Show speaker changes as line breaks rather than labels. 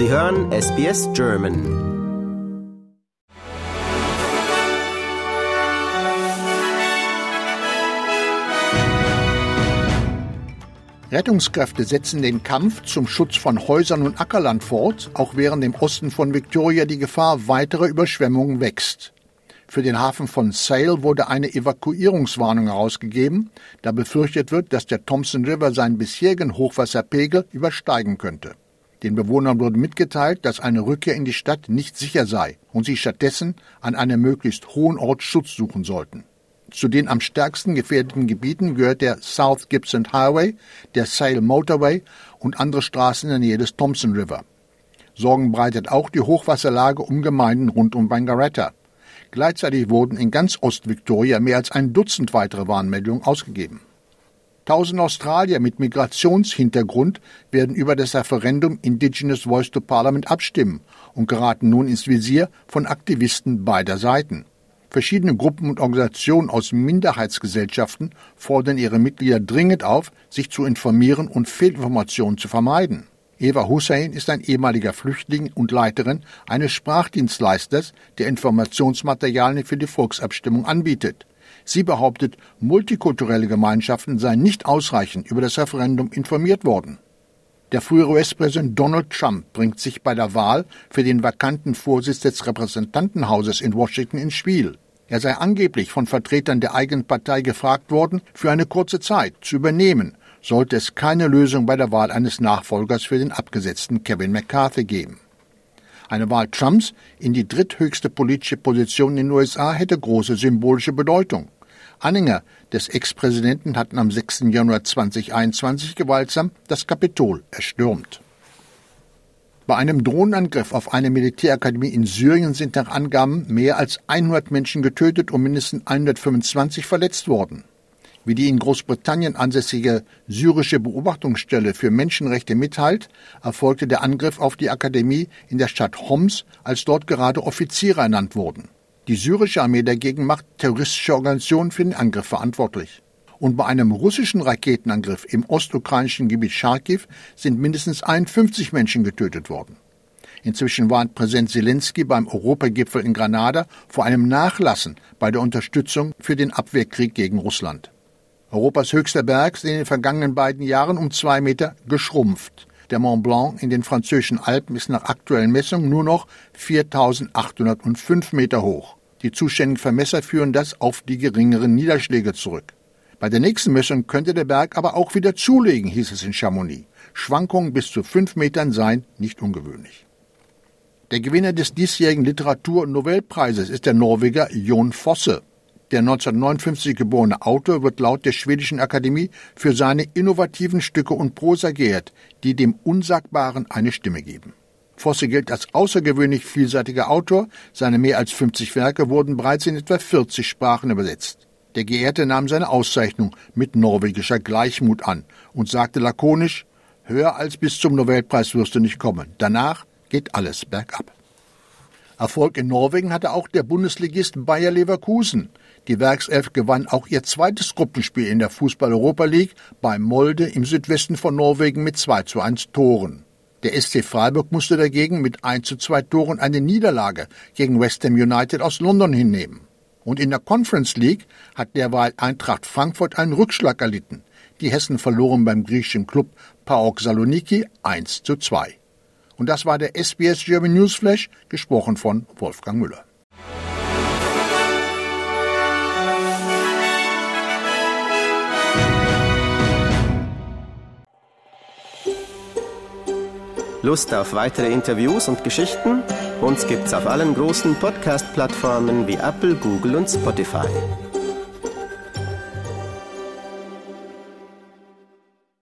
Sie hören SBS German.
Rettungskräfte setzen den Kampf zum Schutz von Häusern und Ackerland fort, auch während im Osten von Victoria die Gefahr weiterer Überschwemmungen wächst. Für den Hafen von Sale wurde eine Evakuierungswarnung herausgegeben, da befürchtet wird, dass der Thompson River seinen bisherigen Hochwasserpegel übersteigen könnte. Den Bewohnern wurde mitgeteilt, dass eine Rückkehr in die Stadt nicht sicher sei und sie stattdessen an einem möglichst hohen Ort Schutz suchen sollten. Zu den am stärksten gefährdeten Gebieten gehört der South Gibson Highway, der Sale Motorway und andere Straßen in der Nähe des Thompson River. Sorgen breitet auch die Hochwasserlage um Gemeinden rund um Bangaretta. Gleichzeitig wurden in ganz Ost-Victoria mehr als ein Dutzend weitere Warnmeldungen ausgegeben. Tausend Australier mit Migrationshintergrund werden über das Referendum Indigenous Voice to Parliament abstimmen und geraten nun ins Visier von Aktivisten beider Seiten. Verschiedene Gruppen und Organisationen aus Minderheitsgesellschaften fordern ihre Mitglieder dringend auf, sich zu informieren und Fehlinformationen zu vermeiden. Eva Hussein ist ein ehemaliger Flüchtling und Leiterin eines Sprachdienstleisters, der Informationsmaterialien für die Volksabstimmung anbietet. Sie behauptet, multikulturelle Gemeinschaften seien nicht ausreichend über das Referendum informiert worden. Der frühere US-Präsident Donald Trump bringt sich bei der Wahl für den vakanten Vorsitz des Repräsentantenhauses in Washington ins Spiel. Er sei angeblich von Vertretern der eigenen Partei gefragt worden, für eine kurze Zeit zu übernehmen, sollte es keine Lösung bei der Wahl eines Nachfolgers für den abgesetzten Kevin McCarthy geben. Eine Wahl Trumps in die dritthöchste politische Position in den USA hätte große symbolische Bedeutung. Anhänger des Ex-Präsidenten hatten am 6. Januar 2021 gewaltsam das Kapitol erstürmt. Bei einem Drohnenangriff auf eine Militärakademie in Syrien sind nach Angaben mehr als 100 Menschen getötet und mindestens 125 verletzt worden. Wie die in Großbritannien ansässige syrische Beobachtungsstelle für Menschenrechte mitteilt, erfolgte der Angriff auf die Akademie in der Stadt Homs, als dort gerade Offiziere ernannt wurden. Die syrische Armee dagegen macht terroristische Organisationen für den Angriff verantwortlich. Und bei einem russischen Raketenangriff im ostukrainischen Gebiet Charkiw sind mindestens 51 Menschen getötet worden. Inzwischen warnt Präsident Zelensky beim Europagipfel in Granada vor einem Nachlassen bei der Unterstützung für den Abwehrkrieg gegen Russland. Europas höchster Berg ist in den vergangenen beiden Jahren um zwei Meter geschrumpft. Der Mont Blanc in den französischen Alpen ist nach aktuellen Messungen nur noch 4805 Meter hoch. Die zuständigen Vermesser führen das auf die geringeren Niederschläge zurück. Bei der nächsten Messung könnte der Berg aber auch wieder zulegen, hieß es in Chamonix. Schwankungen bis zu fünf Metern seien nicht ungewöhnlich. Der Gewinner des diesjährigen Literatur- und Nobelpreises ist der Norweger Jon Fosse. Der 1959 geborene Autor wird laut der Schwedischen Akademie für seine innovativen Stücke und Prosa geehrt, die dem Unsagbaren eine Stimme geben. Fosse gilt als außergewöhnlich vielseitiger Autor. Seine mehr als 50 Werke wurden bereits in etwa 40 Sprachen übersetzt. Der Geehrte nahm seine Auszeichnung mit norwegischer Gleichmut an und sagte lakonisch, höher als bis zum Nobelpreis wirst du nicht kommen. Danach geht alles bergab. Erfolg in Norwegen hatte auch der Bundesligist Bayer Leverkusen. Die Werkself gewann auch ihr zweites Gruppenspiel in der Fußball-Europa League bei Molde im Südwesten von Norwegen mit 2 zu 1 Toren. Der SC Freiburg musste dagegen mit 1 zu 2 Toren eine Niederlage gegen West Ham United aus London hinnehmen. Und in der Conference League hat derweil Eintracht Frankfurt einen Rückschlag erlitten. Die Hessen verloren beim griechischen Club PAOK Saloniki 1 zu 2. Und das war der SBS German Newsflash, gesprochen von Wolfgang Müller.
Lust auf weitere Interviews und Geschichten? Uns gibt's auf allen großen Podcast-Plattformen wie Apple, Google und Spotify.